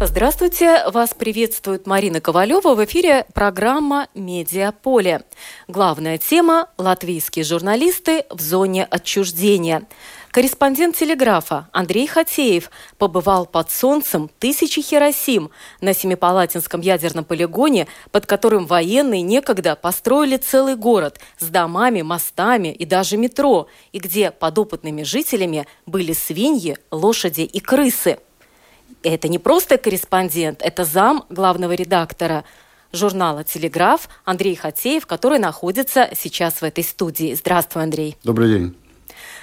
Здравствуйте! Вас приветствует Марина Ковалева. В эфире программа «Медиаполе». Главная тема – латвийские журналисты в зоне отчуждения. Корреспондент «Телеграфа» Андрей Хатеев побывал под солнцем тысячи Хиросим на Семипалатинском ядерном полигоне, под которым военные некогда построили целый город с домами, мостами и даже метро, и где подопытными жителями были свиньи, лошади и крысы – это не просто корреспондент, это зам главного редактора журнала «Телеграф» Андрей Хатеев, который находится сейчас в этой студии. Здравствуй, Андрей. Добрый день.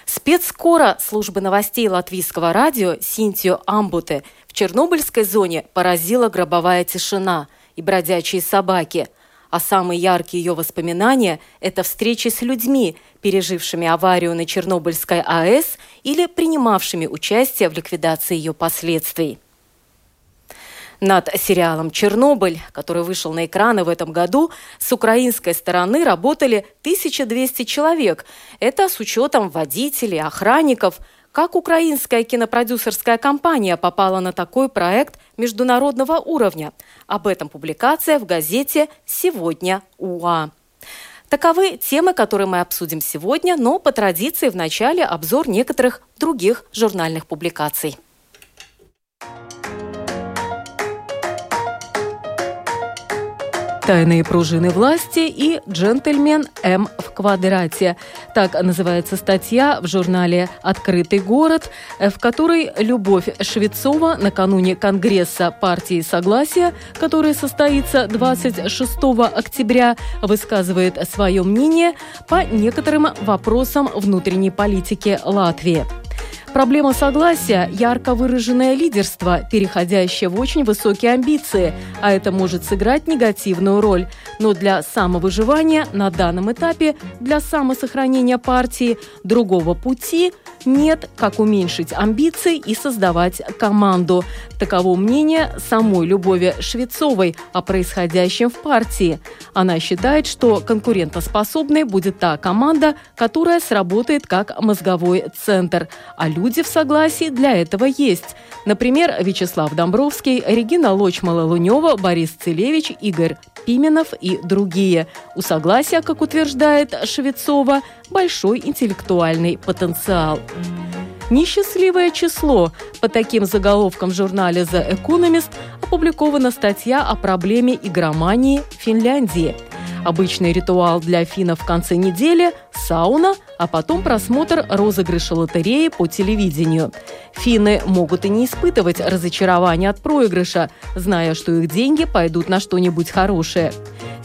Спецскора службы новостей латвийского радио Синтио Амбуте в Чернобыльской зоне поразила гробовая тишина и бродячие собаки. А самые яркие ее воспоминания – это встречи с людьми, пережившими аварию на Чернобыльской АЭС или принимавшими участие в ликвидации ее последствий. Над сериалом «Чернобыль», который вышел на экраны в этом году, с украинской стороны работали 1200 человек. Это с учетом водителей, охранников. Как украинская кинопродюсерская компания попала на такой проект международного уровня? Об этом публикация в газете «Сегодня УА». Таковы темы, которые мы обсудим сегодня, но по традиции в начале обзор некоторых других журнальных публикаций. «Тайные пружины власти» и «Джентльмен М в квадрате». Так называется статья в журнале «Открытый город», в которой Любовь Швецова накануне Конгресса партии Согласия, который состоится 26 октября, высказывает свое мнение по некоторым вопросам внутренней политики Латвии. Проблема согласия – ярко выраженное лидерство, переходящее в очень высокие амбиции, а это может сыграть негативную роль. Но для самовыживания на данном этапе, для самосохранения партии, другого пути – нет, как уменьшить амбиции и создавать команду. Таково мнение самой Любови Швецовой о происходящем в партии. Она считает, что конкурентоспособной будет та команда, которая сработает как мозговой центр. А люди в согласии для этого есть. Например, Вячеслав Домбровский, Регина Лочмала-Лунева, Борис Целевич, Игорь Пименов и другие. У согласия, как утверждает Швецова, большой интеллектуальный потенциал. Несчастливое число. По таким заголовкам в журнале The Economist опубликована статья о проблеме игромании Финляндии. Обычный ритуал для финнов в конце недели – сауна, а потом просмотр розыгрыша лотереи по телевидению. Финны могут и не испытывать разочарования от проигрыша, зная, что их деньги пойдут на что-нибудь хорошее.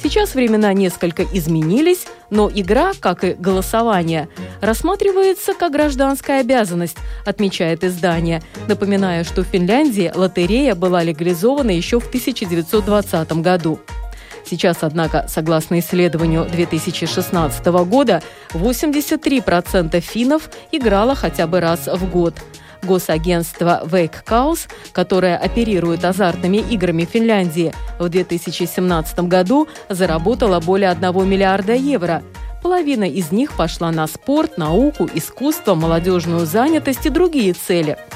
Сейчас времена несколько изменились, но игра, как и голосование, рассматривается как гражданская обязанность, отмечает издание, напоминая, что в Финляндии лотерея была легализована еще в 1920 году. Сейчас, однако, согласно исследованию 2016 года, 83% финнов играло хотя бы раз в год. Госагентство Wake Chaos, которое оперирует азартными играми Финляндии, в 2017 году заработало более 1 миллиарда евро. Половина из них пошла на спорт, науку, искусство, молодежную занятость и другие цели –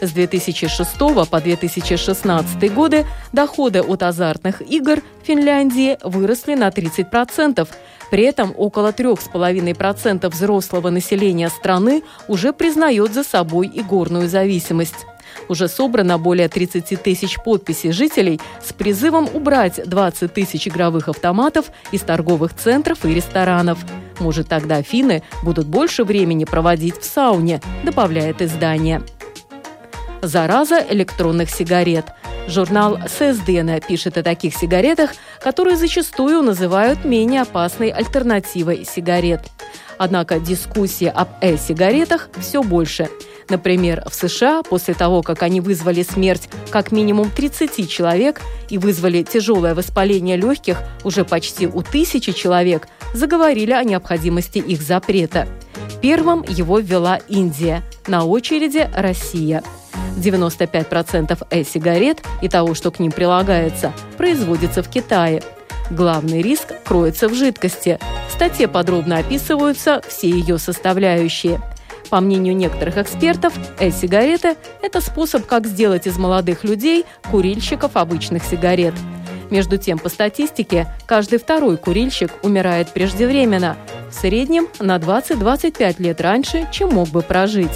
с 2006 по 2016 годы доходы от азартных игр в Финляндии выросли на 30%. При этом около 3,5% взрослого населения страны уже признает за собой игорную зависимость. Уже собрано более 30 тысяч подписей жителей с призывом убрать 20 тысяч игровых автоматов из торговых центров и ресторанов. Может, тогда финны будут больше времени проводить в сауне, добавляет издание. «Зараза электронных сигарет». Журнал «Сэсдена» пишет о таких сигаретах, которые зачастую называют менее опасной альтернативой сигарет. Однако дискуссии об э-сигаретах все больше. Например, в США после того, как они вызвали смерть как минимум 30 человек и вызвали тяжелое воспаление легких уже почти у тысячи человек, заговорили о необходимости их запрета. первым его ввела Индия. На очереди Россия. 95% э-сигарет и того, что к ним прилагается, производится в Китае. Главный риск кроется в жидкости. В статье подробно описываются все ее составляющие. По мнению некоторых экспертов, э-сигареты – это способ, как сделать из молодых людей курильщиков обычных сигарет. Между тем, по статистике, каждый второй курильщик умирает преждевременно, в среднем на 20-25 лет раньше, чем мог бы прожить.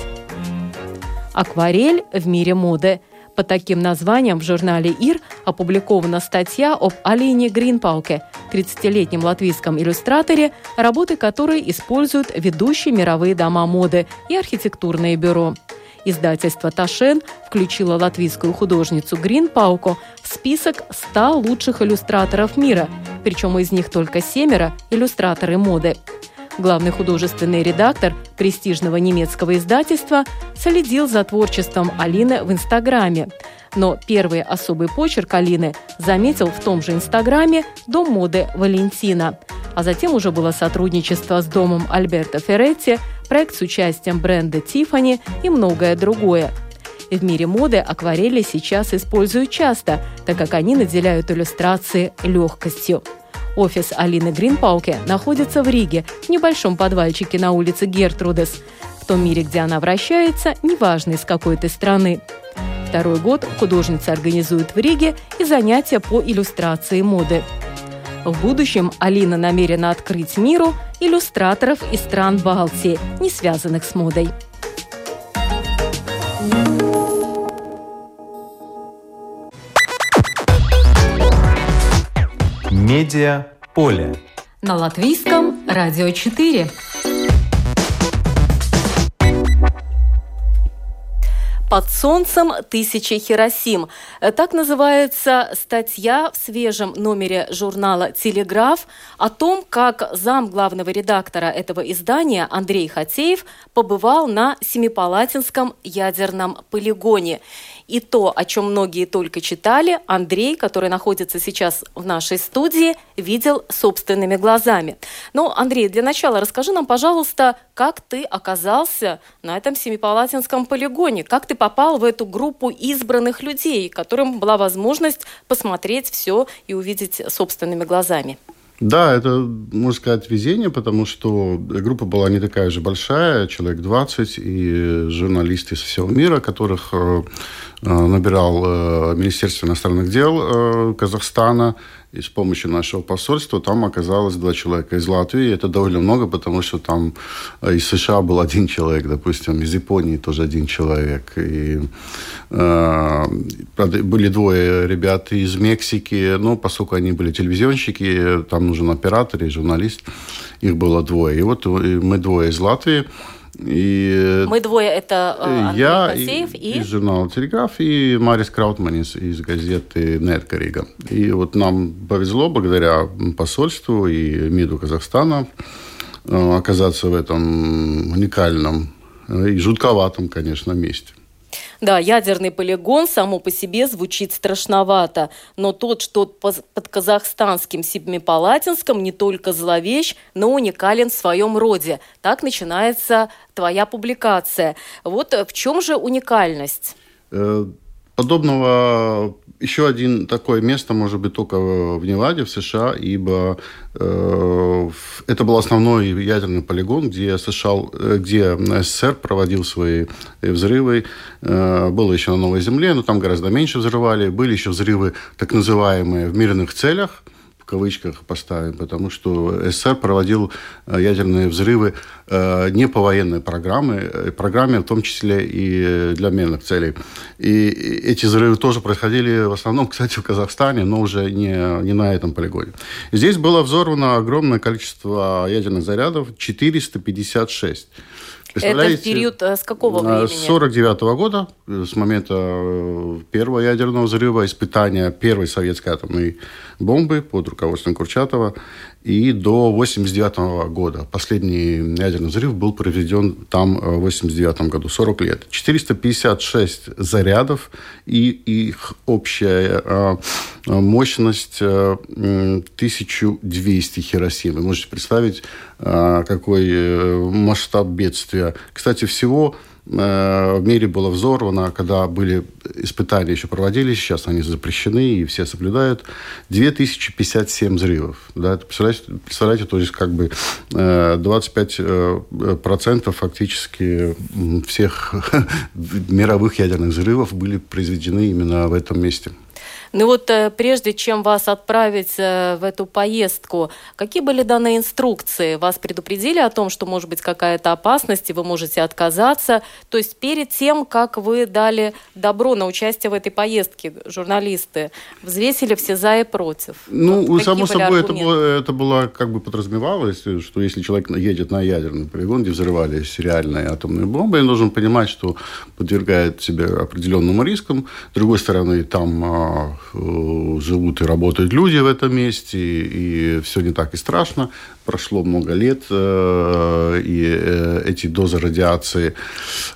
Акварель в мире моды. Под таким названием в журнале «Ир» опубликована статья об Алине Гринпауке, 30-летнем латвийском иллюстраторе, работы которой используют ведущие мировые дома моды и архитектурные бюро. Издательство «Ташен» включило латвийскую художницу Грин Пауко в список 100 лучших иллюстраторов мира, причем из них только семеро – иллюстраторы моды. Главный художественный редактор престижного немецкого издательства следил за творчеством Алины в Инстаграме. Но первый особый почерк Алины заметил в том же Инстаграме Дом моды Валентина. А затем уже было сотрудничество с домом Альберта Ферретти, проект с участием бренда Тифани и многое другое. В мире моды акварели сейчас используют часто, так как они наделяют иллюстрации легкостью. Офис Алины Гринпауке находится в Риге, в небольшом подвальчике на улице Гертрудес. В том мире, где она вращается, неважно из какой ты страны. Второй год художница организует в Риге и занятия по иллюстрации моды. В будущем Алина намерена открыть миру иллюстраторов из стран Балтии, не связанных с модой. Медиа поле. На латвийском радио 4. «Под солнцем тысячи Хиросим». Так называется статья в свежем номере журнала «Телеграф» о том, как зам главного редактора этого издания Андрей Хатеев побывал на Семипалатинском ядерном полигоне. И то, о чем многие только читали, Андрей, который находится сейчас в нашей студии, видел собственными глазами. Ну, Андрей, для начала расскажи нам, пожалуйста, как ты оказался на этом Семипалатинском полигоне, как ты попал в эту группу избранных людей, которым была возможность посмотреть все и увидеть собственными глазами. Да, это, можно сказать, везение, потому что группа была не такая же большая, человек 20, и журналисты со всего мира, которых э, э, набирал э, Министерство иностранных дел Казахстана, и с помощью нашего посольства там оказалось два человека из Латвии. Это довольно много, потому что там из США был один человек, допустим, из Японии тоже один человек. И, э, были двое ребят из Мексики, но поскольку они были телевизионщики, там нужен оператор и журналист, их было двое. И вот мы двое из Латвии. И Мы двое это э, Андрей я Хасеев и... из журнала «Телеграф» и Марис Краутманис из газеты «Неткарига». И вот нам повезло благодаря посольству и МИДу Казахстана э, оказаться в этом уникальном и жутковатом, конечно, месте. Да, ядерный полигон само по себе звучит страшновато, но тот, что под казахстанским Семипалатинском не только зловещ, но уникален в своем роде. Так начинается твоя публикация. Вот в чем же уникальность? Э, подобного еще один такое место может быть только в Неваде, в США, ибо э, это был основной ядерный полигон, где США, э, где СССР проводил свои взрывы. Э, было еще на Новой Земле, но там гораздо меньше взрывали. Были еще взрывы так называемые в мирных целях, кавычках поставим, потому что СССР проводил э, ядерные взрывы э, не по военной программе, э, программе в том числе и для мирных целей. И эти взрывы тоже происходили в основном, кстати, в Казахстане, но уже не, не на этом полигоне. Здесь было взорвано огромное количество ядерных зарядов, 456. Это в период с какого времени? С 49 -го года, с момента первого ядерного взрыва, испытания первой советской атомной бомбы под руководством Курчатова. И до 89 года. Последний ядерный взрыв был проведен там в 89 году, 40 лет. 456 зарядов, и их общая мощность 1200 Хиросим. Вы можете представить, какой э, масштаб бедствия. Кстати, всего Э, в мире было взорвано, когда были испытания еще проводились, сейчас они запрещены и все соблюдают, 2057 взрывов. Да, представляете, представляете, то есть как бы 25% э, процентов фактически всех мировых ядерных взрывов были произведены именно в этом месте. Ну вот э, прежде чем вас отправить э, в эту поездку, какие были данные инструкции? Вас предупредили о том, что может быть какая-то опасность, и вы можете отказаться? То есть перед тем, как вы дали добро на участие в этой поездке, журналисты взвесили все за и против? Ну, вот само собой, это было, это было как бы подразумевалось, что если человек едет на ядерный полигон, где взрывались реальные атомные бомбы, он должен понимать, что подвергает себя определенным рискам. С другой стороны, там а, живут и работают люди в этом месте, и все не так и страшно. Прошло много лет, э, и э, эти дозы радиации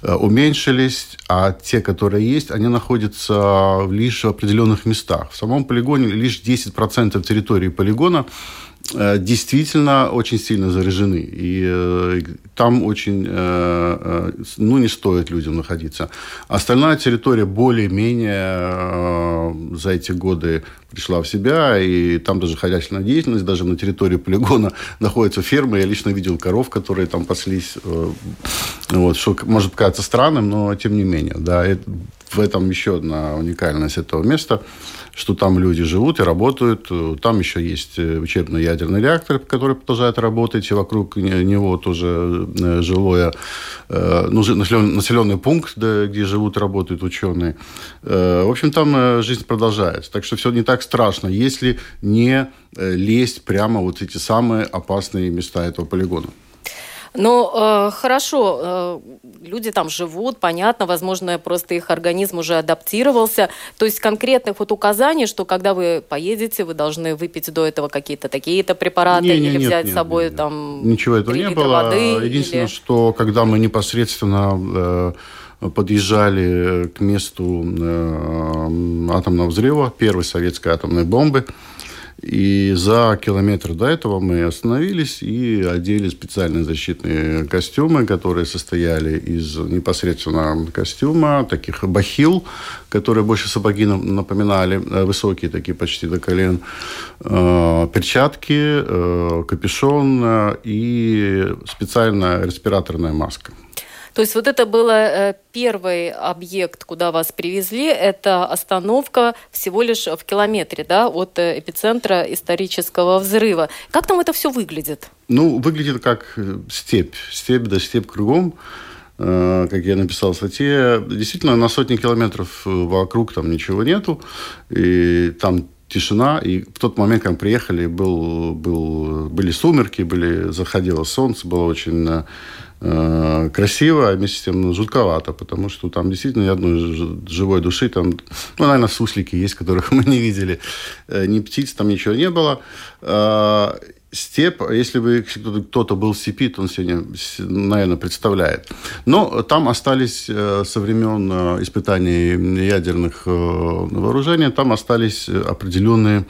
уменьшились, а те, которые есть, они находятся лишь в определенных местах. В самом полигоне лишь 10% территории полигона Э, действительно очень сильно заряжены. И э, там очень, э, ну, не стоит людям находиться. Остальная территория более-менее за эти годы пришла в себя, и там даже хозяйственная деятельность, даже на территории полигона находятся фермы. Я лично видел коров, которые там паслись. Вот, что может казаться странным, но тем не менее. Да, в этом еще одна уникальность этого места – что там люди живут и работают. Там еще есть э, учебный ядерный реактор, который продолжает работать, и вокруг него тоже э, жилое, э, ну, населенный пункт, где живут и работают ученые. В общем, там жизнь продолжается. Так что все не так страшно, если не лезть прямо вот эти самые опасные места этого полигона. Ну, э, хорошо, э, люди там живут, понятно, возможно, просто их организм уже адаптировался. То есть конкретных вот указаний, что когда вы поедете, вы должны выпить до этого какие-то такие-то препараты не, не, или нет, взять нет, с собой нет, там Ничего этого не было. Воды, Единственное, или... что когда мы непосредственно э, подъезжали к месту э, атомного взрыва, первой советской атомной бомбы, и за километр до этого мы остановились и одели специальные защитные костюмы, которые состояли из непосредственно костюма, таких бахил, которые больше сапоги напоминали, э, высокие такие почти до колен, э, перчатки, э, капюшон и специальная респираторная маска. То есть вот это был э, первый объект, куда вас привезли, это остановка всего лишь в километре да, от э, эпицентра исторического взрыва. Как там это все выглядит? Ну, выглядит как э, степь. Степь да степь кругом как я написал в статье, действительно на сотни километров вокруг там ничего нету, и там тишина, и в тот момент, когда мы приехали, был, был, были сумерки, были, заходило солнце, было очень э, красиво, а вместе с тем ну, жутковато, потому что там действительно ни одной живой души, там, ну, наверное, суслики есть, которых мы не видели, э, ни птиц, там ничего не было. Э, степ, если бы кто-то был то он сегодня, наверное, представляет. Но там остались э, со времен э, испытаний ядерных э, вооружений, там остались определенные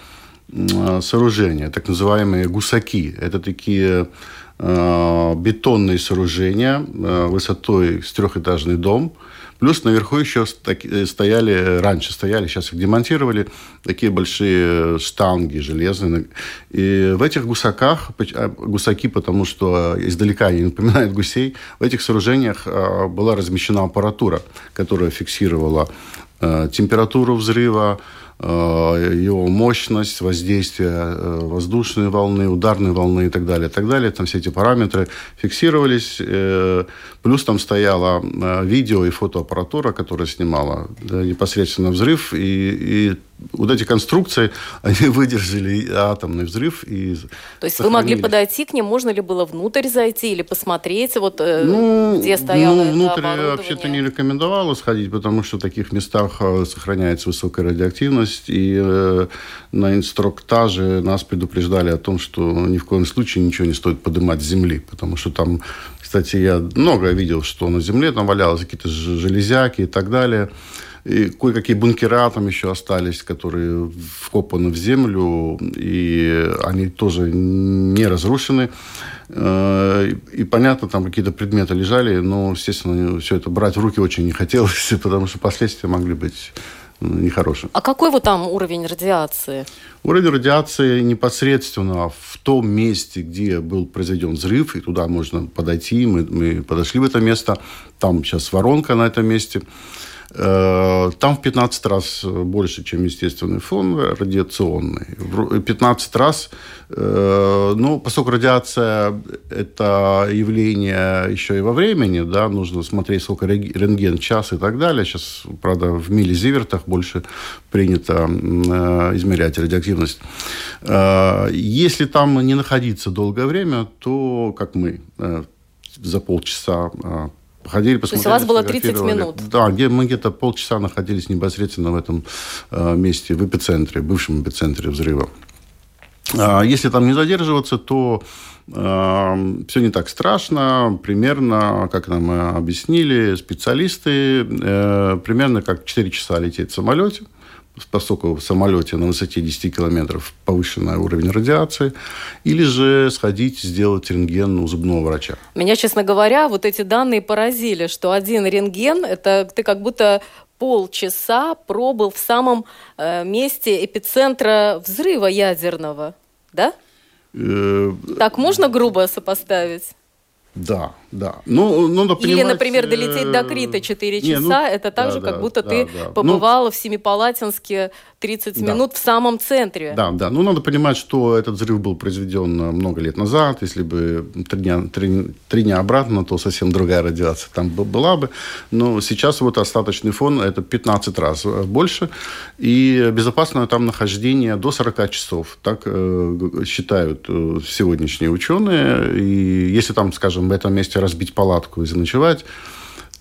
сооружения, так называемые гусаки. Это такие бетонные сооружения высотой с трехэтажный дом, Плюс наверху еще э, стояли, раньше стояли, сейчас их демонтировали, такие большие штанги железные. И в этих гусаках, а, гусаки, потому что издалека они напоминают гусей, в этих сооружениях а, была размещена аппаратура, которая фиксировала э, температуру взрыва, его мощность, воздействие э, воздушной волны, ударной волны и так далее, и так далее. Там все эти параметры фиксировались. Э, плюс там стояла видео и фотоаппаратура, которая снимала непосредственно взрыв. И, и вот эти конструкции, они выдержали атомный взрыв. И То есть вы могли подойти к ним, можно ли было внутрь зайти или посмотреть, вот э, ну, где стояло ну, внутрь вообще-то не рекомендовалось ходить, потому что в таких местах э, сохраняется высокая радиоактивность, и э, на инструктаже нас предупреждали о том, что ни в коем случае ничего не стоит поднимать с земли, потому что там, кстати, я много видел, что на земле там валялось какие-то железяки и так далее. И кое-какие бункера там еще остались, которые вкопаны в землю, и они тоже не разрушены. Э, и понятно, там какие-то предметы лежали, но, естественно, все это брать в руки очень не хотелось, потому что последствия могли быть нехорошим. А какой вот там уровень радиации? Уровень радиации непосредственно в том месте, где был произведен взрыв, и туда можно подойти. Мы, мы подошли в это место. Там сейчас воронка на этом месте. Э, там в 15 раз больше, чем естественный фон радиационный. 15 раз, э, ну, поскольку радиация – это явление еще и во времени, да, нужно смотреть, сколько рентген, час и так далее. Сейчас, правда, в миллизивертах больше принято э, измерять радиоактивность. Если там не находиться долгое время, то, как мы, за полчаса Ходили, посмотрели. То есть у вас было 30 минут? Да, где мы где-то полчаса находились непосредственно в этом э, месте, в эпицентре, бывшем эпицентре взрыва. А если там не задерживаться, то э, все не так страшно. Примерно, как нам объяснили специалисты, э, примерно как 4 часа лететь в самолете поскольку в самолете на высоте 10 километров повышенный уровень радиации, или же сходить сделать рентген у зубного врача. Меня, честно говоря, вот эти данные поразили, что один рентген, это ты как будто полчаса пробыл в самом э, месте эпицентра взрыва ядерного, да? Э, так можно грубо сопоставить? Да, да. Ну, надо понимать... Или, например, долететь до Крита 4 часа, не, ну, это так да, же, как будто да, ты да. побывал ну, в Семипалатинске 30 да. минут в самом центре. Да, да. Ну, надо понимать, что этот взрыв был произведен много лет назад. Если бы три дня, три, три дня обратно, то совсем другая радиация там была бы. Но сейчас вот остаточный фон – это 15 раз больше. И безопасное там нахождение до 40 часов. Так э, считают э, сегодняшние ученые. И если там, скажем, в этом месте разбить палатку и заночевать,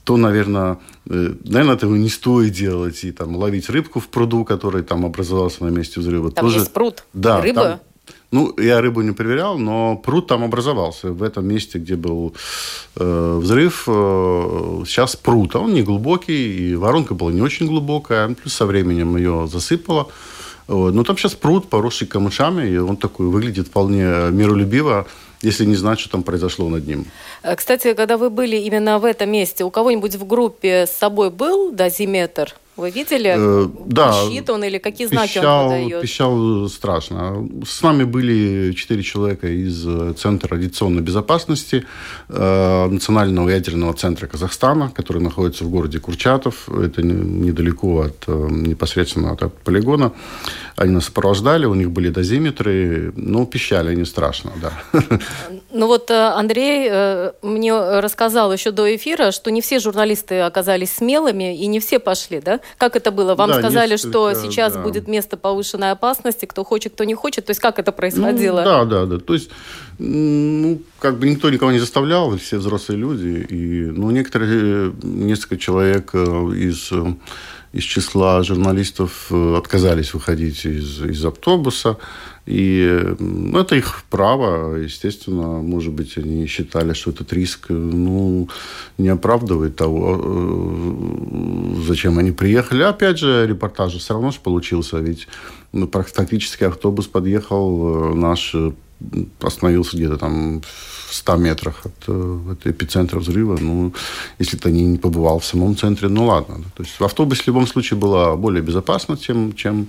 то, наверное, э, наверное, этого не стоит делать. И там ловить рыбку в пруду, который там образовался на месте взрыва. Там тоже... есть пруд? Да. Рыба? Там... Ну, я рыбу не проверял, но пруд там образовался. В этом месте, где был э, взрыв, э, сейчас пруд. А он не глубокий, и воронка была не очень глубокая. Плюс со временем ее засыпало. Вот. Но там сейчас пруд, поросший камышами, и он такой выглядит вполне миролюбиво если не знать, что там произошло над ним. Э, кстати, когда вы были именно в этом месте, у кого-нибудь в группе с собой был дозиметр? Вы видели? Э, да. Щит он или какие знаки пищал, он подает? Пищал страшно. С нами были четыре человека из э, Центра радиационной безопасности э, Национального ядерного центра Казахстана, который находится в городе Курчатов. Это недалеко от э, непосредственно от, от полигона. Они нас сопровождали, у них были дозиметры. Ну, пищали они страшно, да. Ну вот э, Андрей э, мне рассказал еще до эфира, что не все журналисты оказались смелыми и не все пошли, да? Как это было? Вам да, сказали, что сейчас да. будет место повышенной опасности, кто хочет, кто не хочет. То есть как это происходило? Ну, да, да, да. То есть ну, как бы никто никого не заставлял, все взрослые люди. И, ну, некоторые, несколько человек э, из из числа журналистов э, отказались выходить из, из автобуса. И ну, это их право, естественно. Может быть, они считали, что этот риск ну, не оправдывает того, э, зачем они приехали. Опять же, репортаж все равно же получился, ведь ну, практически автобус подъехал, э, наш остановился где-то там в 100 метрах от, э, от эпицентра взрыва. Ну, если ты не, не побывал в самом центре, ну ладно. То есть в автобусе в любом случае было более безопасно, чем, чем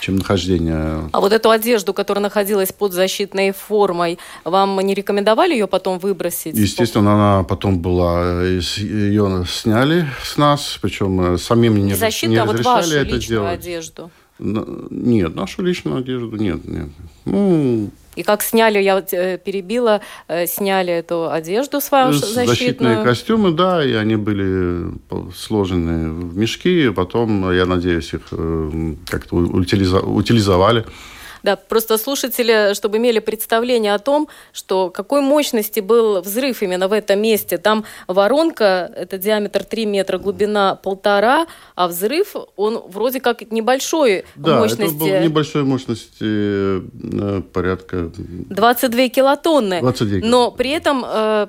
чем нахождение. А вот эту одежду, которая находилась под защитной формой, вам не рекомендовали ее потом выбросить? Естественно, она потом была, ее сняли с нас, причем э, самим не, Защита, не а вот вашу это личную делать. одежду? Нет, нашу личную одежду нет, нет. Ну, И как сняли, я э, перебила, э, сняли эту одежду свою защитную. Защитные костюмы, да, и они были сложены в мешки, потом, я надеюсь, их как-то утилизовали. Да, просто слушатели, чтобы имели представление о том, что какой мощности был взрыв именно в этом месте. Там воронка, это диаметр 3 метра, глубина полтора, а взрыв, он вроде как небольшой да, мощности. Да, это был небольшой мощности э, порядка... 22 килотонны. 22 килотонны. Но при этом э,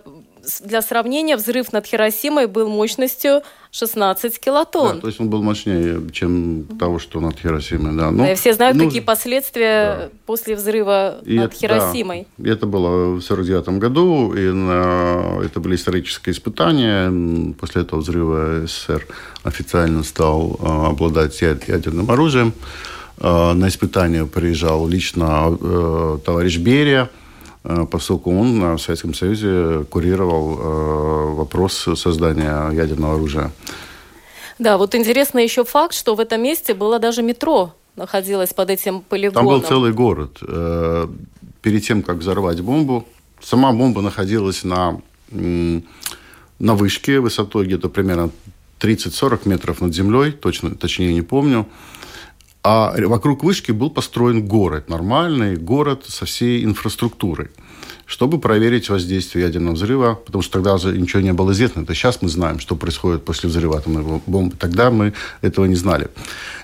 для сравнения, взрыв над Хиросимой был мощностью 16 килотонн. Да, то есть он был мощнее, чем того, что над Хиросимой. Да. Ну, и все знают, ну, какие последствия да. после взрыва и над это, Хиросимой. Да, это было в 49 году, и на, это были исторические испытания. После этого взрыва СССР официально стал э, обладать ядерным оружием. Э, на испытания приезжал лично э, товарищ Берия – поскольку он в Советском Союзе курировал э, вопрос создания ядерного оружия. Да, вот интересный еще факт, что в этом месте было даже метро находилось под этим полигоном. Там был целый город. Э, перед тем, как взорвать бомбу, сама бомба находилась на, на вышке высотой где-то примерно 30-40 метров над землей, точно, точнее не помню. А вокруг вышки был построен город, нормальный город со всей инфраструктурой, чтобы проверить воздействие ядерного взрыва, потому что тогда же ничего не было известно. Это сейчас мы знаем, что происходит после взрыва атомной бомбы. Тогда мы этого не знали.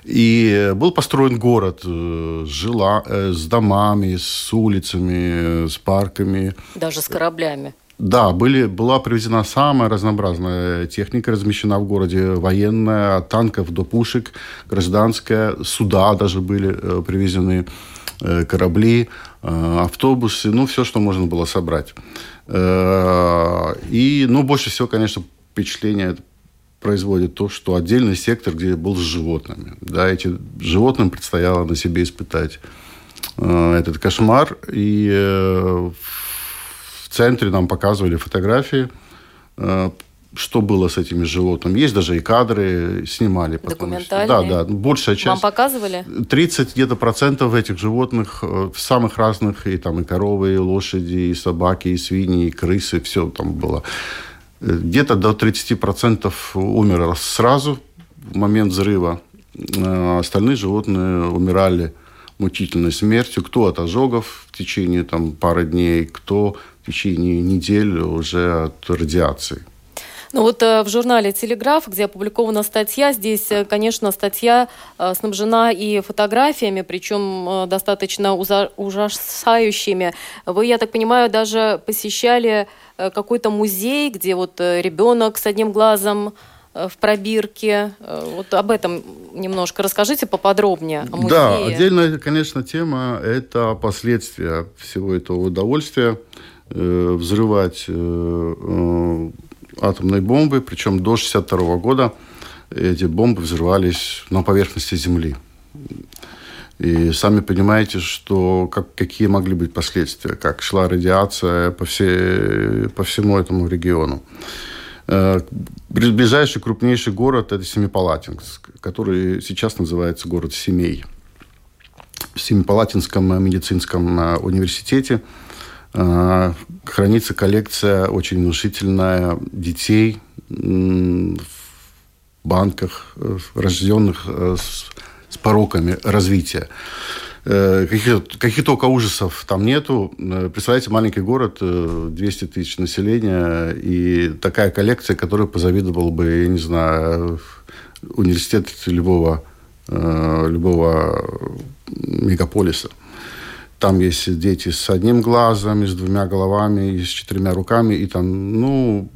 И был построен город э, с, жила, э, с домами, с улицами, с парками. Даже с кораблями. Да, были, была привезена самая разнообразная техника, размещена в городе, военная, от танков до пушек, гражданская, суда даже были э, привезены, э, корабли, э, автобусы, ну, все, что можно было собрать. И, ну, больше всего, конечно, впечатление производит то, что отдельный сектор, где был с животными. Да, эти животным предстояло на себе испытать этот кошмар. И центре нам показывали фотографии, э, что было с этими животными. Есть даже и кадры, снимали. Документальные? Да, да. Большая часть. Вам показывали? 30 где-то процентов этих животных, э, самых разных, и там и коровы, и лошади, и собаки, и свиньи, и крысы, все там было. Э, где-то до 30 процентов умерло сразу в момент взрыва. Остальные животные умирали мучительной смертью. Кто от ожогов в течение там, пары дней, кто в течение недели уже от радиации. Ну вот э, в журнале «Телеграф», где опубликована статья, здесь, э, конечно, статья э, снабжена и фотографиями, причем достаточно ужасающими. Вы, я так понимаю, даже посещали какой-то музей, где вот ребенок с одним глазом в пробирке. Вот об этом немножко расскажите поподробнее. О музее. Да, отдельная, конечно, тема – это последствия всего этого удовольствия. Э, взрывать э, э, атомные бомбы, причем до 1962 года эти бомбы взрывались на поверхности Земли. И сами понимаете, что как, какие могли быть последствия, как шла радиация по, всей, по всему этому региону. Ближайший крупнейший город – это Семипалатинск, который сейчас называется город Семей. В Семипалатинском медицинском университете – а, хранится коллекция очень внушительная детей в банках, э, рожденных э, с пороками развития. Э, каких, каких только ужасов там нету. Представляете, маленький город, 200 тысяч населения, и такая коллекция, которую позавидовал бы, я не знаю, университет любого, любого мегаполиса. Там есть дети с одним глазом, с двумя головами, с четырьмя руками, и там, ну,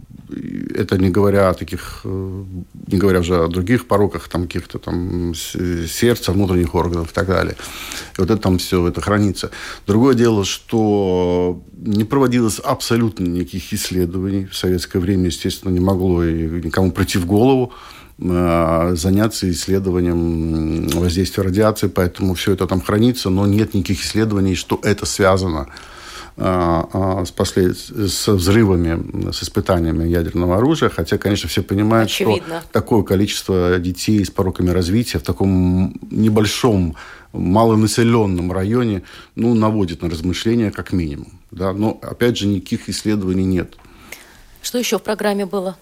это не говоря о таких, э, не говоря уже о других пороках, там каких-то там сердца, внутренних органов и так далее. И вот это там все это хранится. Другое дело, что не проводилось абсолютно никаких исследований. В советское время, естественно, не могло и никому прийти в голову Э, заняться исследованием воздействия радиации, поэтому все это там хранится, но нет никаких исследований, что это связано с, послед... с взрывами, с испытаниями ядерного оружия. Хотя, конечно, все понимают, Очевидно. что такое количество детей с пороками развития в таком небольшом малонаселенном районе, ну, наводит на размышления как минимум. Да? Но, опять же, никаких исследований нет. Что еще в программе было?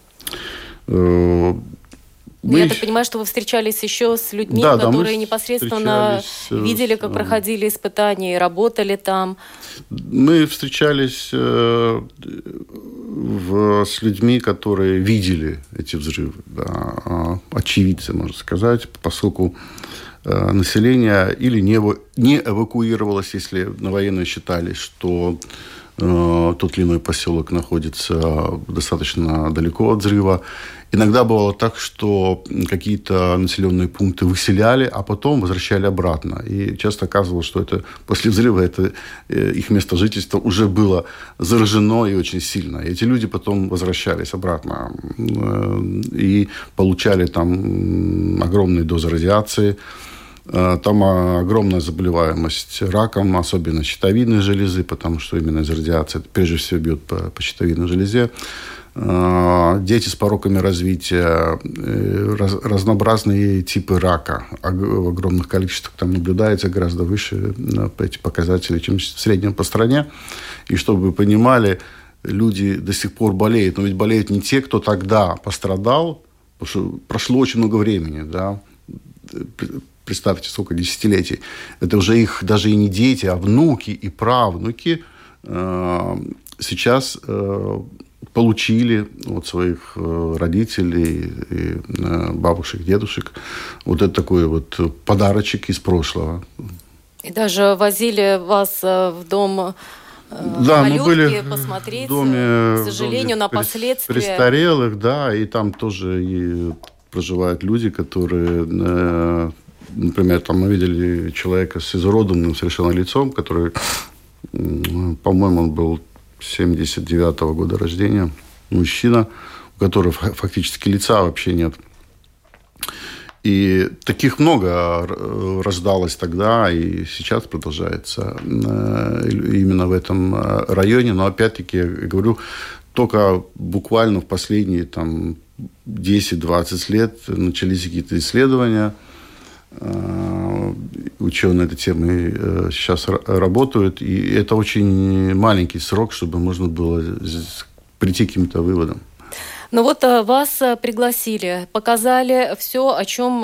Э, мы... Я так понимаю, что вы встречались еще с людьми, да, которые да, непосредственно видели, как проходили испытания и работали там. Мы встречались э, в, с людьми, которые видели эти взрывы, да, а, очевидцы, можно сказать, поскольку э, население или не, не эвакуировалось, если на военные считали, что э, тот или иной поселок находится достаточно далеко от взрыва, Иногда бывало так, что какие-то населенные пункты выселяли, а потом возвращали обратно. И часто оказывалось, что это после взрыва это, э, их место жительства уже было заражено и очень сильно. И эти люди потом возвращались обратно э, и получали там огромные дозы радиации. Э, там огромная заболеваемость раком, особенно щитовидной железы, потому что именно из радиации прежде всего бьет по, по щитовидной железе. Э, дети с пороками развития, э, раз, разнообразные типы рака в огромных количествах там наблюдается гораздо выше эти показатели, чем в среднем по стране. И чтобы вы понимали, люди до сих пор болеют, но ведь болеют не те, кто тогда пострадал, потому что прошло очень много времени, да, представьте, сколько десятилетий. Это уже их даже и не дети, а внуки и правнуки э, сейчас получили от своих э, родителей, и э, бабушек, дедушек вот это такой вот подарочек из прошлого. И даже возили вас э, в дом да, мы были посмотреть, в доме, к сожалению, доме на последствия. Престарелых, да, и там тоже и проживают люди, которые, например, там мы видели человека с изуродованным совершенно лицом, который, по-моему, он был 79 -го года рождения, мужчина, у которого фактически лица вообще нет. И таких много рождалось тогда и сейчас продолжается э, именно в этом э, районе. Но опять-таки, я говорю, только буквально в последние там, 10-20 лет начались какие-то исследования – ученые этой темой э, сейчас работают, и это очень маленький срок, чтобы можно было прийти к каким-то выводам. Ну вот э, вас пригласили, показали все, о чем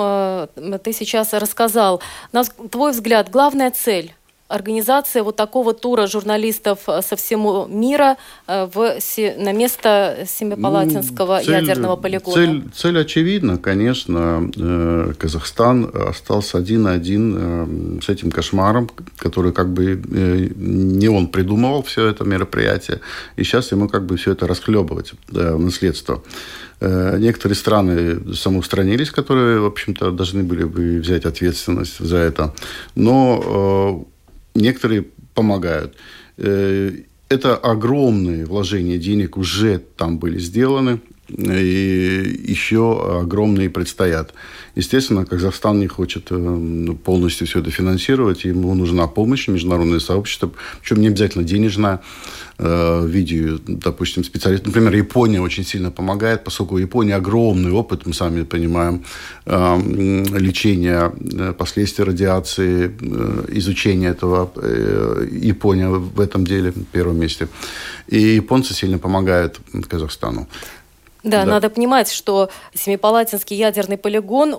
ты сейчас рассказал. На твой взгляд, главная цель организация вот такого тура журналистов э, со всего мира э, в, на место Семипалатинского ну, цель, ядерного полигона? Цель, цель очевидна, конечно. Э, Казахстан остался один на один с этим кошмаром, который как бы не он придумывал все это мероприятие, и сейчас ему как бы все это расхлебывать, наследство. Некоторые страны самоустранились, которые, в общем-то, должны были бы взять ответственность за это. Но некоторые помогают. Э, это огромные вложения денег уже там были сделаны, и еще огромные предстоят. Естественно, Казахстан не хочет э, полностью все это финансировать, ему нужна помощь, международное сообщество, причем не обязательно денежная, э, в виде, допустим, специалистов. Например, Япония очень сильно помогает, поскольку у Японии огромный опыт, мы сами понимаем, э, лечения последствий радиации, изучения этого. Япония в этом деле в первом месте. И японцы сильно помогают Казахстану. Да, да, надо понимать, что Семипалатинский ядерный полигон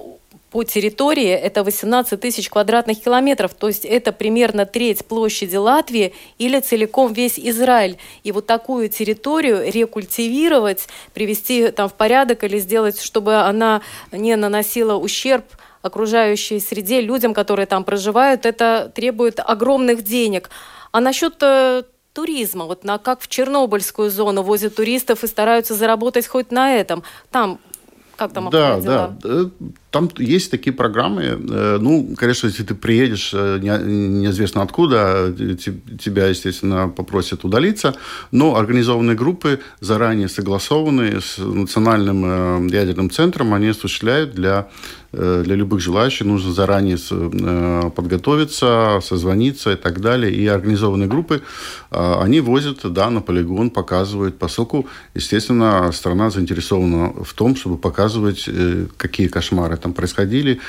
по территории это 18 тысяч квадратных километров, то есть это примерно треть площади Латвии или целиком весь Израиль. И вот такую территорию рекультивировать, привести там в порядок или сделать, чтобы она не наносила ущерб окружающей среде, людям, которые там проживают, это требует огромных денег. А насчет э, туризма. Вот на, как в Чернобыльскую зону возят туристов и стараются заработать хоть на этом. Там как там да, да. Э, там есть такие программы. Э, ну, конечно, если ты приедешь э, неизвестно откуда, тебя, естественно, попросят удалиться. Но организованные группы, заранее согласованные с Национальным ядерным центром, они осуществляют для Э, для любых желающих нужно заранее э, подготовиться, созвониться и так далее. И организованные группы, э, они возят да, на полигон, показывают, поскольку, естественно, страна заинтересована в том, чтобы показывать, какие кошмары там там происходили,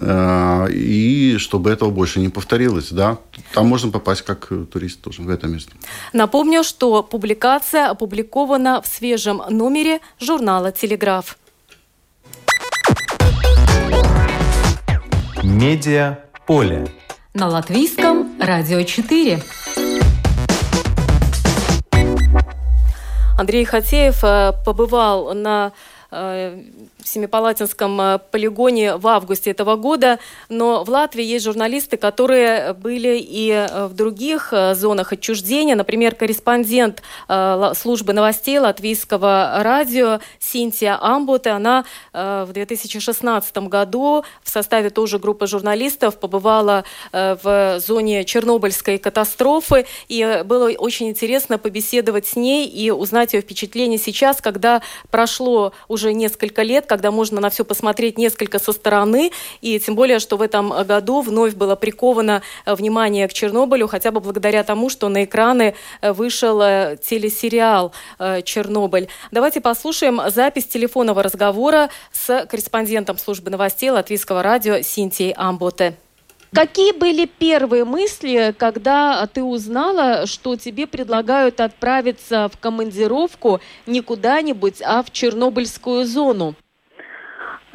э, и чтобы этого больше не повторилось, да. Там можно попасть как турист тоже в это место. Напомню, что публикация опубликована в свежем номере журнала «Телеграф». Медиа поле. На латвийском радио 4. Андрей Хатеев э, побывал на э, Семипалатинском э, полигоне в августе этого года, но в Латвии есть журналисты, которые были и э, в других э, зонах отчуждения. Например, корреспондент службы новостей латвийского радио Синтия Амбуте, она в 2016 году в составе тоже группы журналистов побывала в зоне Чернобыльской катастрофы, и было очень интересно побеседовать с ней и узнать ее впечатления сейчас, когда прошло уже несколько лет, когда можно на все посмотреть несколько со стороны, и тем более, что в этом году вновь было приковано э, внимание к Чернобылю, хотя бы благодаря тому, что на экраны э, вышел э, телесериал «Чернобыль». Давайте послушаем запись телефонного разговора с корреспондентом службы новостей Латвийского радио Синтией Амботе. Какие были первые мысли, когда ты узнала, что тебе предлагают отправиться в командировку не куда-нибудь, а в Чернобыльскую зону?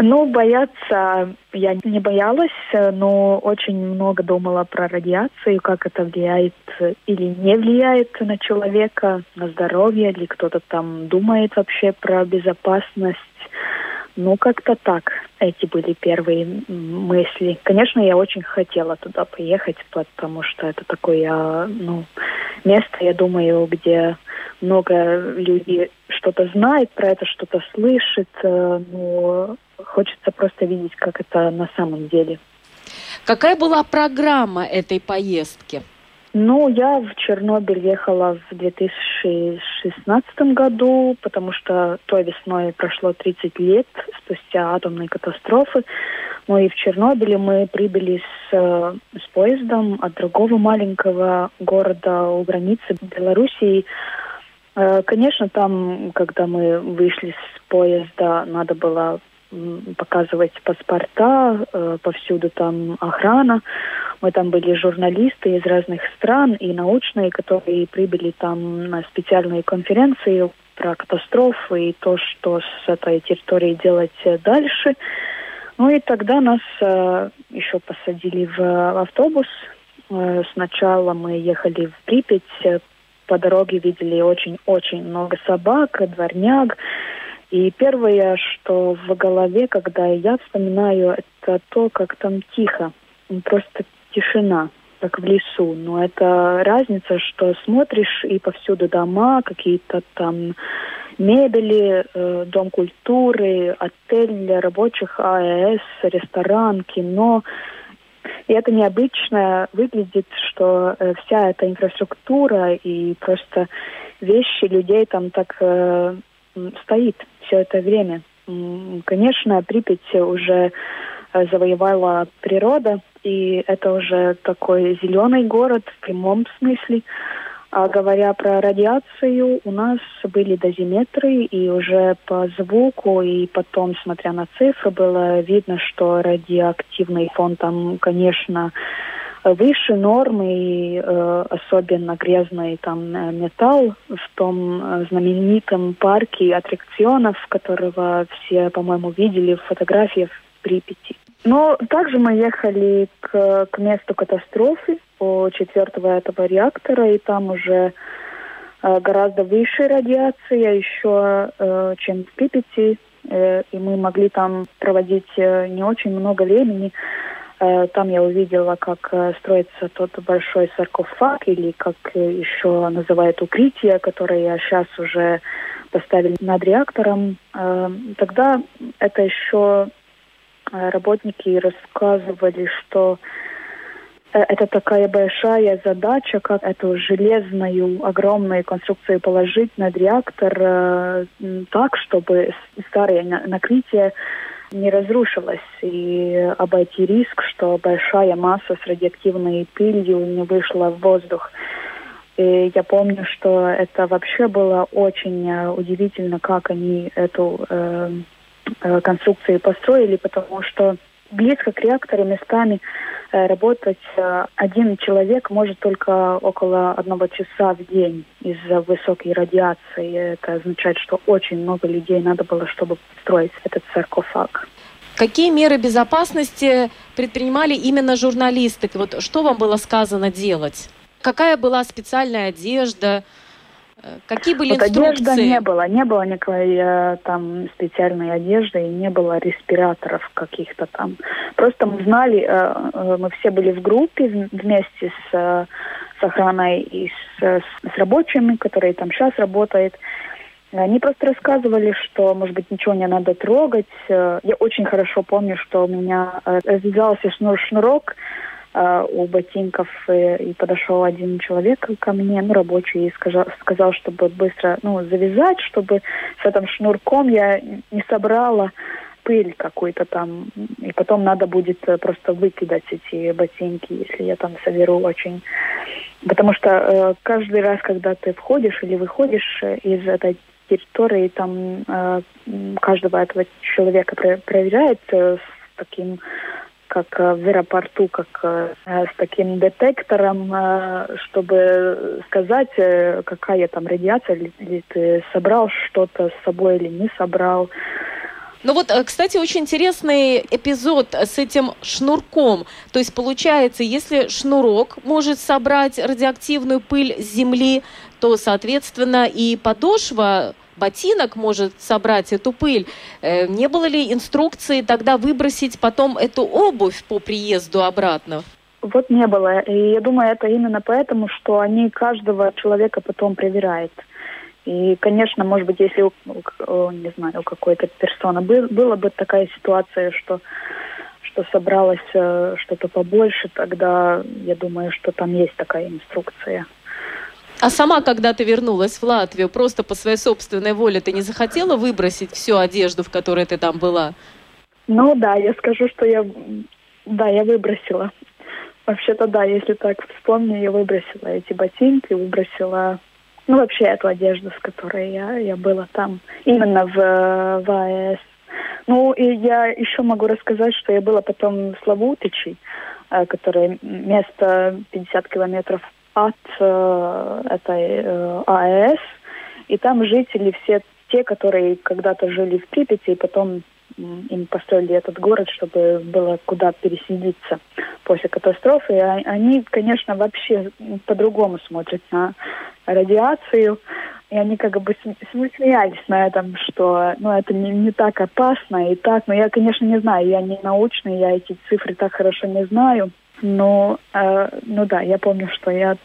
Ну, бояться я не боялась, но очень много думала про радиацию, как это влияет или не влияет на человека, на здоровье, или кто-то там думает вообще про безопасность. Ну, как-то так. Эти были первые мысли. Конечно, я очень хотела туда поехать, потому что это такое, ну, место, я думаю, где много людей что-то знает про это, что-то слышит, э, но хочется просто видеть, как это на самом деле. Какая была программа этой поездки? Ну, я в Чернобыль ехала в 2016 году, потому что той весной прошло 30 лет спустя атомной катастрофы. Ну и в Чернобыле мы прибыли с, с поездом от другого маленького города у границы Белоруссии. Э, конечно, там, когда мы вышли с поезда, надо было показывать паспорта, э, повсюду там охрана. Мы там были журналисты из разных стран и научные, которые прибыли там на специальные конференции про катастрофы и то, что с этой территорией делать дальше. Ну и тогда нас э, еще посадили в автобус. Э, сначала мы ехали в Припять, по дороге видели очень-очень много собак, дворняг. И первое, что в голове, когда я вспоминаю, это то, как там тихо. Просто тишина, как в лесу. Но это разница, что смотришь и повсюду дома, какие-то там мебели, э, дом культуры, отель для рабочих АЭС, ресторан, кино. И это необычно выглядит, что э, вся эта инфраструктура и просто вещи людей там так э, стоит все это время. Конечно, Припять уже э, завоевала природа, и это уже такой зеленый город в прямом смысле. А говоря про радиацию, у нас были дозиметры, и уже по звуку, и потом, смотря на цифры, было видно, что радиоактивный фон там, конечно, выше нормы, и э, особенно грязный там э, металл в том э, знаменитом парке аттракционов, которого все, по-моему, видели в фотографиях в Припяти. Но также мы ехали к, к месту катастрофы у четвертого этого реактора, и там уже гораздо выше радиация еще, чем в Припяти, и мы могли там проводить не очень много времени. Э, там я увидела, как э, строится тот большой саркофаг, или как еще называют укрытие, которое сейчас уже поставили над реактором. Э, тогда это еще работники рассказывали, что это такая большая задача, как эту железную огромную конструкцию положить над реактор так, чтобы старое накрытие не разрушилась и обойти риск, что большая масса с радиоактивной пылью не вышла в воздух. И я помню, что это вообще было очень э, удивительно, как они эту э, конструкции построили, потому что близко к реактору местами э, работать э, один человек может только около одного часа в день из-за высокой радиации. Это означает, что очень много людей надо было, чтобы строить этот саркофаг. Какие меры безопасности предпринимали именно журналисты? Вот что вам было сказано делать? Какая была специальная одежда? Какие были вот инструкции? Одежды не было, не было никакой э, там специальной одежды и не было респираторов каких-то там. Просто мы знали, э, э, мы все были в группе вместе с, с охраной и с, с рабочими, которые там сейчас работают. Они просто рассказывали, что, может быть, ничего не надо трогать. Я очень хорошо помню, что у меня развязался шнур шнурок, э, у ботинков, и, и подошел один человек ко мне, ну, рабочий, и сказал, сказал, чтобы быстро, ну, завязать, чтобы с этим шнурком я не собрала пыль какую-то там, и потом надо будет э, просто выкидать эти ботинки, если я там соберу очень. Потому что э, каждый раз, когда ты входишь или выходишь э, из этой территории, там э, каждого этого человека проверяет э, с таким как э, в аэропорту, как э, с таким детектором, э, чтобы сказать, какая там радиация, или ты собрал что-то с собой или не собрал. Ну вот, кстати, очень интересный эпизод с этим шнурком. То есть получается, если шнурок может собрать радиоактивную пыль с земли, то, соответственно, и подошва ботинок может собрать эту пыль. Э, не было ли инструкции тогда выбросить потом эту обувь по приезду обратно? Вот не было. И я думаю, это именно поэтому, что они каждого человека потом проверяют. И, конечно, может быть, если, у, не знаю, у какой-то персоны был, была бы такая ситуация, что что собралось э, что-то побольше, тогда я думаю, что там есть такая инструкция. А сама, когда ты вернулась в Латвию, просто по своей собственной воле, ты не захотела выбросить всю одежду, в которой ты там была? Ну да, я скажу, что я, да, я выбросила. Вообще-то да, если так вспомню, я выбросила эти ботинки, выбросила, ну вообще эту одежду, с которой я, я была там, именно в, в АЭС. Ну и я еще могу рассказать, что я была потом в Славутичи, э, которое место 50 километров от э, этой э, АЭС, и там жители все те, которые когда-то жили в Припяти, и потом им построили этот город, чтобы было куда переселиться после катастрофы. И они, конечно, вообще по-другому смотрят на радиацию. И они как бы смеялись на этом, что ну, это не, не так опасно и так. Но я, конечно, не знаю, я не научный, я эти цифры так хорошо не знаю. Но, э, ну да, я помню, что я,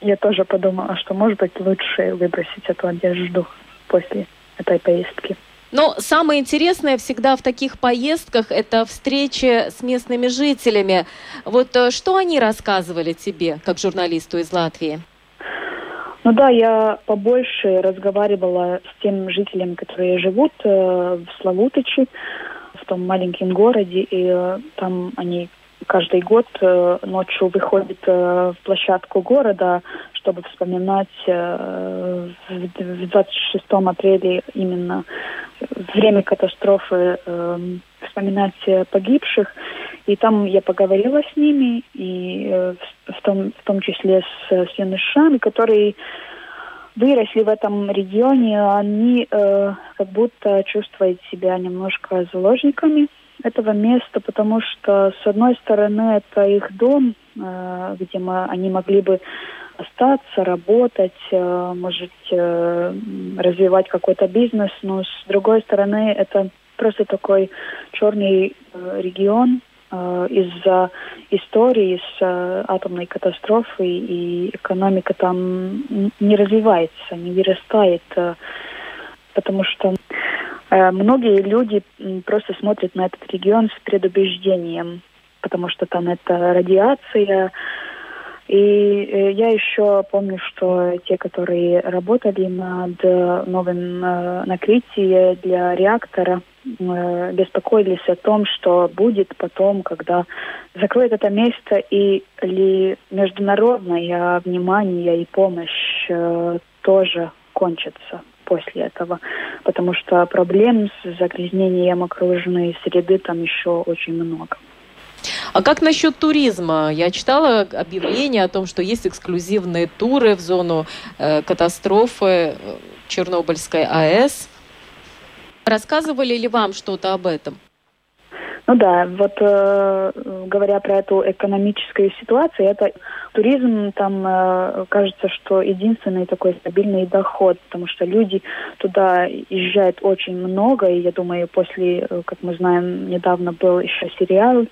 я тоже подумала, что, может быть, лучше выбросить эту одежду после этой поездки. Но самое интересное всегда в таких поездках – это встречи с местными жителями. Вот э, что они рассказывали тебе, как журналисту из Латвии? Ну да, я побольше разговаривала с теми жителями, которые живут э, в Славутычи, в том маленьком городе, и э, там они каждый год э, ночью выходит э, в площадку города, чтобы вспоминать э, в 26 апреля именно время катастрофы, вспоминать погибших. И там я поговорила с ними, и в, том, в том числе с, с юношами, которые выросли в этом регионе, они э, как будто чувствуют себя немножко заложниками этого места, потому что, с одной стороны, это их дом, э, где мы, они могли бы остаться, работать, э, может, э, развивать какой-то бизнес, но, с другой стороны, это просто такой черный регион, из-за истории с атомной катастрофой, и экономика там не развивается, не вырастает, потому что многие люди просто смотрят на этот регион с предубеждением, потому что там это радиация. И э, я еще помню, что те, которые работали над новым э, накрытием для реактора, беспокоились о том, что будет потом, когда закроют это место, и ли международное внимание и помощь тоже кончится после этого. потому что проблем с загрязнением окружной среды там еще очень много. А как насчет туризма? Я читала объявление о том, что есть эксклюзивные туры в зону э, катастрофы э, Чернобыльской АЭС. Рассказывали ли вам что-то об этом? Ну да, вот э, говоря про эту экономическую ситуацию, это туризм там э, кажется, что единственный такой стабильный доход, потому что люди туда езжают очень много, и я думаю, после, э, как мы знаем, недавно был еще сериал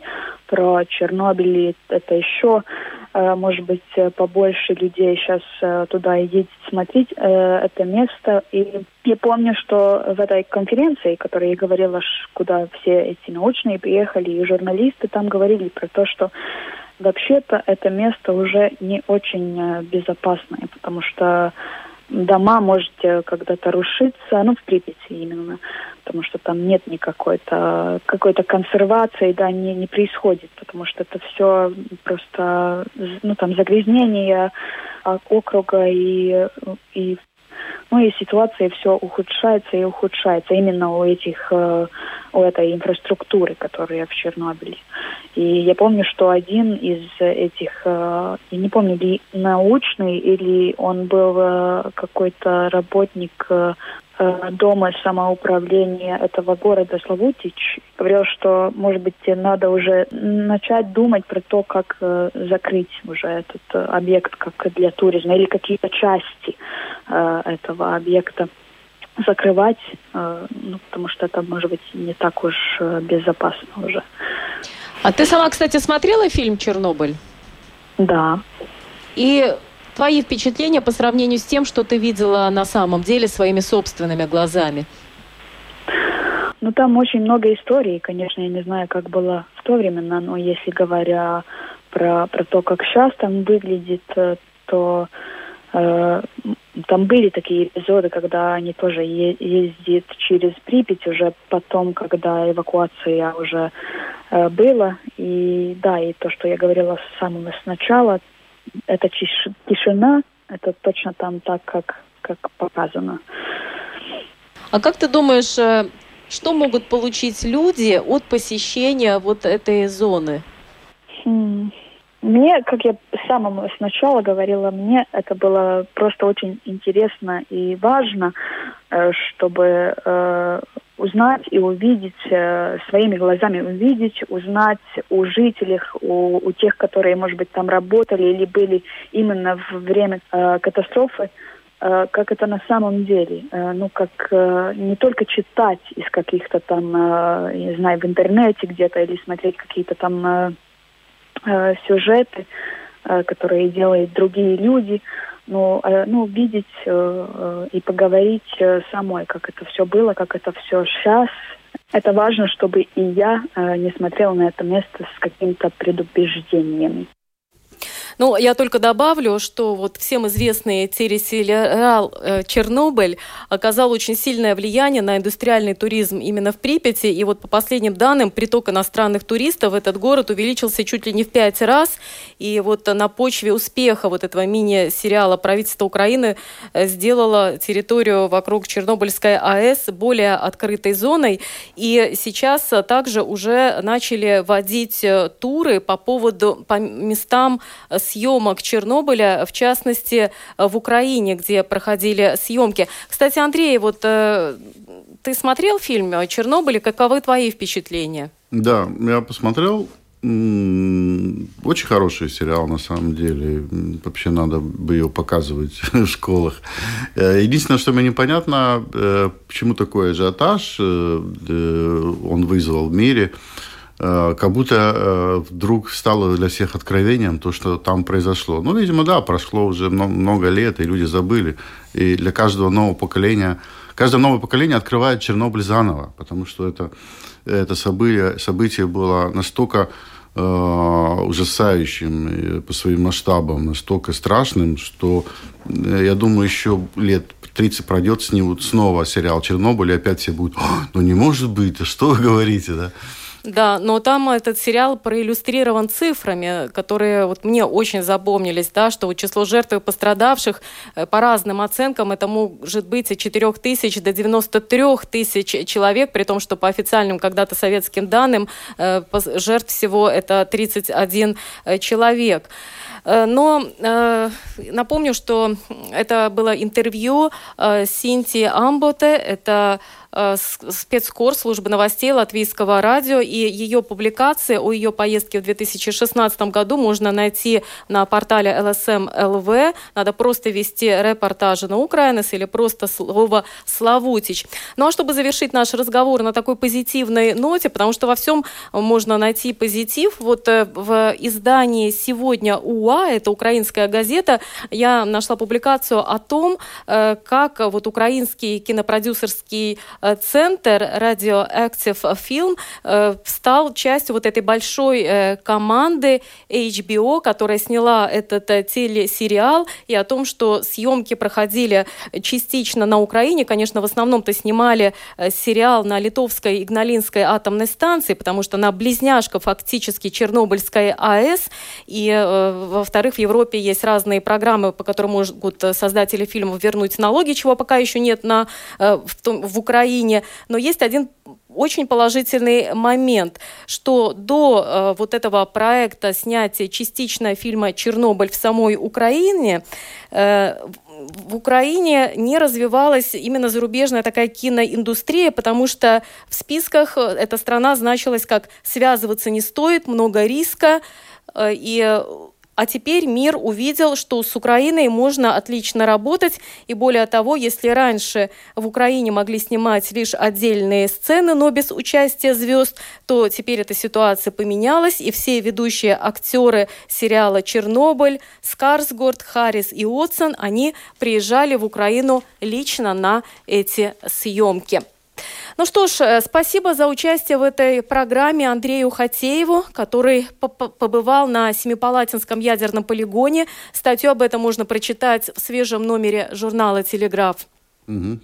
про Чернобыль, это еще, э, может быть, побольше людей сейчас туда едет смотреть это место. И я помню, что в этой конференции, которая я говорила, куда все эти научные приехали, и журналисты там говорили про то, что вообще-то это место уже не очень э, безопасное, потому что дома может когда-то рушиться, ну, в Припяти именно, потому что там нет никакой-то какой-то консервации, да, не, не происходит, потому что это все просто, ну, там, загрязнение округа и, и ну и ситуация все ухудшается и ухудшается именно у этих, э, у этой инфраструктуры, которая в Чернобыле. И я помню, что один из этих, э, я не помню, ли научный или он был э, какой-то работник дома самоуправления этого города Славутич говорил, что, может быть, надо уже начать думать про то, как э, закрыть уже этот э, объект как для туризма или какие-то части э, этого объекта закрывать, э, ну, потому что это, может быть, не так уж э, безопасно уже. А ты сама, кстати, смотрела фильм «Чернобыль»? Да. И твои впечатления по сравнению с тем, что ты видела на самом деле своими собственными глазами? Ну, там очень много историй, конечно, я не знаю, как было в то время, но если говоря про, про то, как сейчас там выглядит, э, то э, там были такие эпизоды, когда они тоже е- ездят через Припять уже потом, когда эвакуация уже э, была. И да, и то, что я говорила с самого начала, это тиш, тишина, это точно там так, как, как показано. А как ты думаешь, э, что могут получить люди от посещения вот этой зоны? Хм. Мне, как я с самого сначала говорила, мне это было просто очень интересно и важно, э, чтобы э, узнать и увидеть, э, своими глазами увидеть, узнать у жителей, у, у тех, которые, может быть, там работали или были именно в время э, катастрофы, э, как это на самом деле. Э, ну, как э, не только читать из каких-то там, э, не знаю, в интернете где-то или смотреть какие-то там э, э, сюжеты, э, которые делают другие люди, э, ну видеть э, э, и поговорить самой, как это все было, как это все сейчас. Это важно, чтобы и я не смотрела на это место с каким-то предубеждением. Ну, я только добавлю, что вот всем известный телесериал э, «Чернобыль» оказал очень сильное влияние на индустриальный туризм именно в Припяти. И вот по последним данным, приток иностранных туристов в этот город увеличился чуть ли не в пять раз. И вот на почве успеха вот этого мини-сериала правительство Украины э, сделало территорию вокруг Чернобыльской АЭС более открытой зоной. И сейчас также уже начали водить э, туры по поводу, по местам с съемок Чернобыля, в частности, в Украине, где проходили съемки. Кстати, Андрей, вот э, ты смотрел фильм о Чернобыле? Каковы твои впечатления? Да, я посмотрел. Очень хороший сериал, на самом деле. Вообще надо бы его показывать в школах. Э, единственное, что мне непонятно, э, почему такой ажиотаж он вызвал в мире. Э, как будто э, вдруг стало для всех откровением то, что там произошло. Ну, видимо, да, прошло уже много лет, и люди забыли. И для каждого нового поколения, каждое новое поколение открывает Чернобыль заново, потому что это, это событие, событие было настолько э, ужасающим по своим масштабам, настолько страшным, что, э, я думаю, еще лет 30 пройдет, снимут снова сериал «Чернобыль», и опять все будут, ну не может быть, что вы говорите, да? Да, но там этот сериал проиллюстрирован цифрами, которые вот мне очень запомнились, да, что вот число жертв и пострадавших э, по разным оценкам это может быть от 4 тысяч до 93 тысяч человек, при том, что по официальным когда-то советским данным э, жертв всего это 31 э, человек. Но напомню, что это было интервью Синти Амботе, это Э, спецкор службы новостей Латвийского радио, и ее публикации о ее поездке в 2016 году можно найти на портале LSM LV. Надо просто ввести репортажи на Украинес или просто слово «Славутич». Ну а чтобы завершить наш разговор на такой позитивной ноте, потому что во всем можно найти позитив, вот э, в издании «Сегодня УА», это украинская газета, я нашла публикацию о том, э, как вот украинский кинопродюсерский Э, центр Radioactive Film э, стал частью вот этой большой э, команды HBO, которая сняла этот телесериал, и о том, что съемки проходили частично на Украине. Конечно, в основном-то снимали сериал на Литовской Игналинской атомной станции, потому что она близняшка фактически Чернобыльской АЭС. И, во-вторых, в Европе есть разные программы, по которым могут создатели фильмов вернуть налоги, чего пока еще нет на, в, том, в Украине Украине. Но есть один очень положительный момент, что до э, вот этого проекта снятия частично фильма «Чернобыль» в самой Украине э, в Украине не развивалась именно зарубежная такая киноиндустрия, потому что в списках э, эта страна значилась как «связываться не стоит», «много риска», э, и а теперь мир увидел, что с Украиной можно отлично работать. И более того, если раньше в Украине могли снимать лишь отдельные сцены, но без участия звезд, то теперь эта ситуация поменялась, и все ведущие актеры сериала «Чернобыль», Скарсгорд, Харрис и Отсон, они приезжали в Украину лично на эти съемки. Ну что ж, э, спасибо за участие в этой программе Андрею Хатееву, который побывал на Семипалатинском ядерном полигоне. Статью об этом можно прочитать в свежем номере журнала «Телеграф». Угу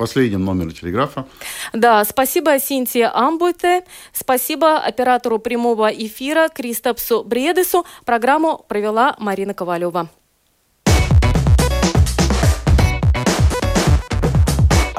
последнем номере телеграфа. Да, спасибо Синтия Амбуйте, спасибо оператору прямого эфира Кристопсу Бредесу. Программу провела Марина Ковалева.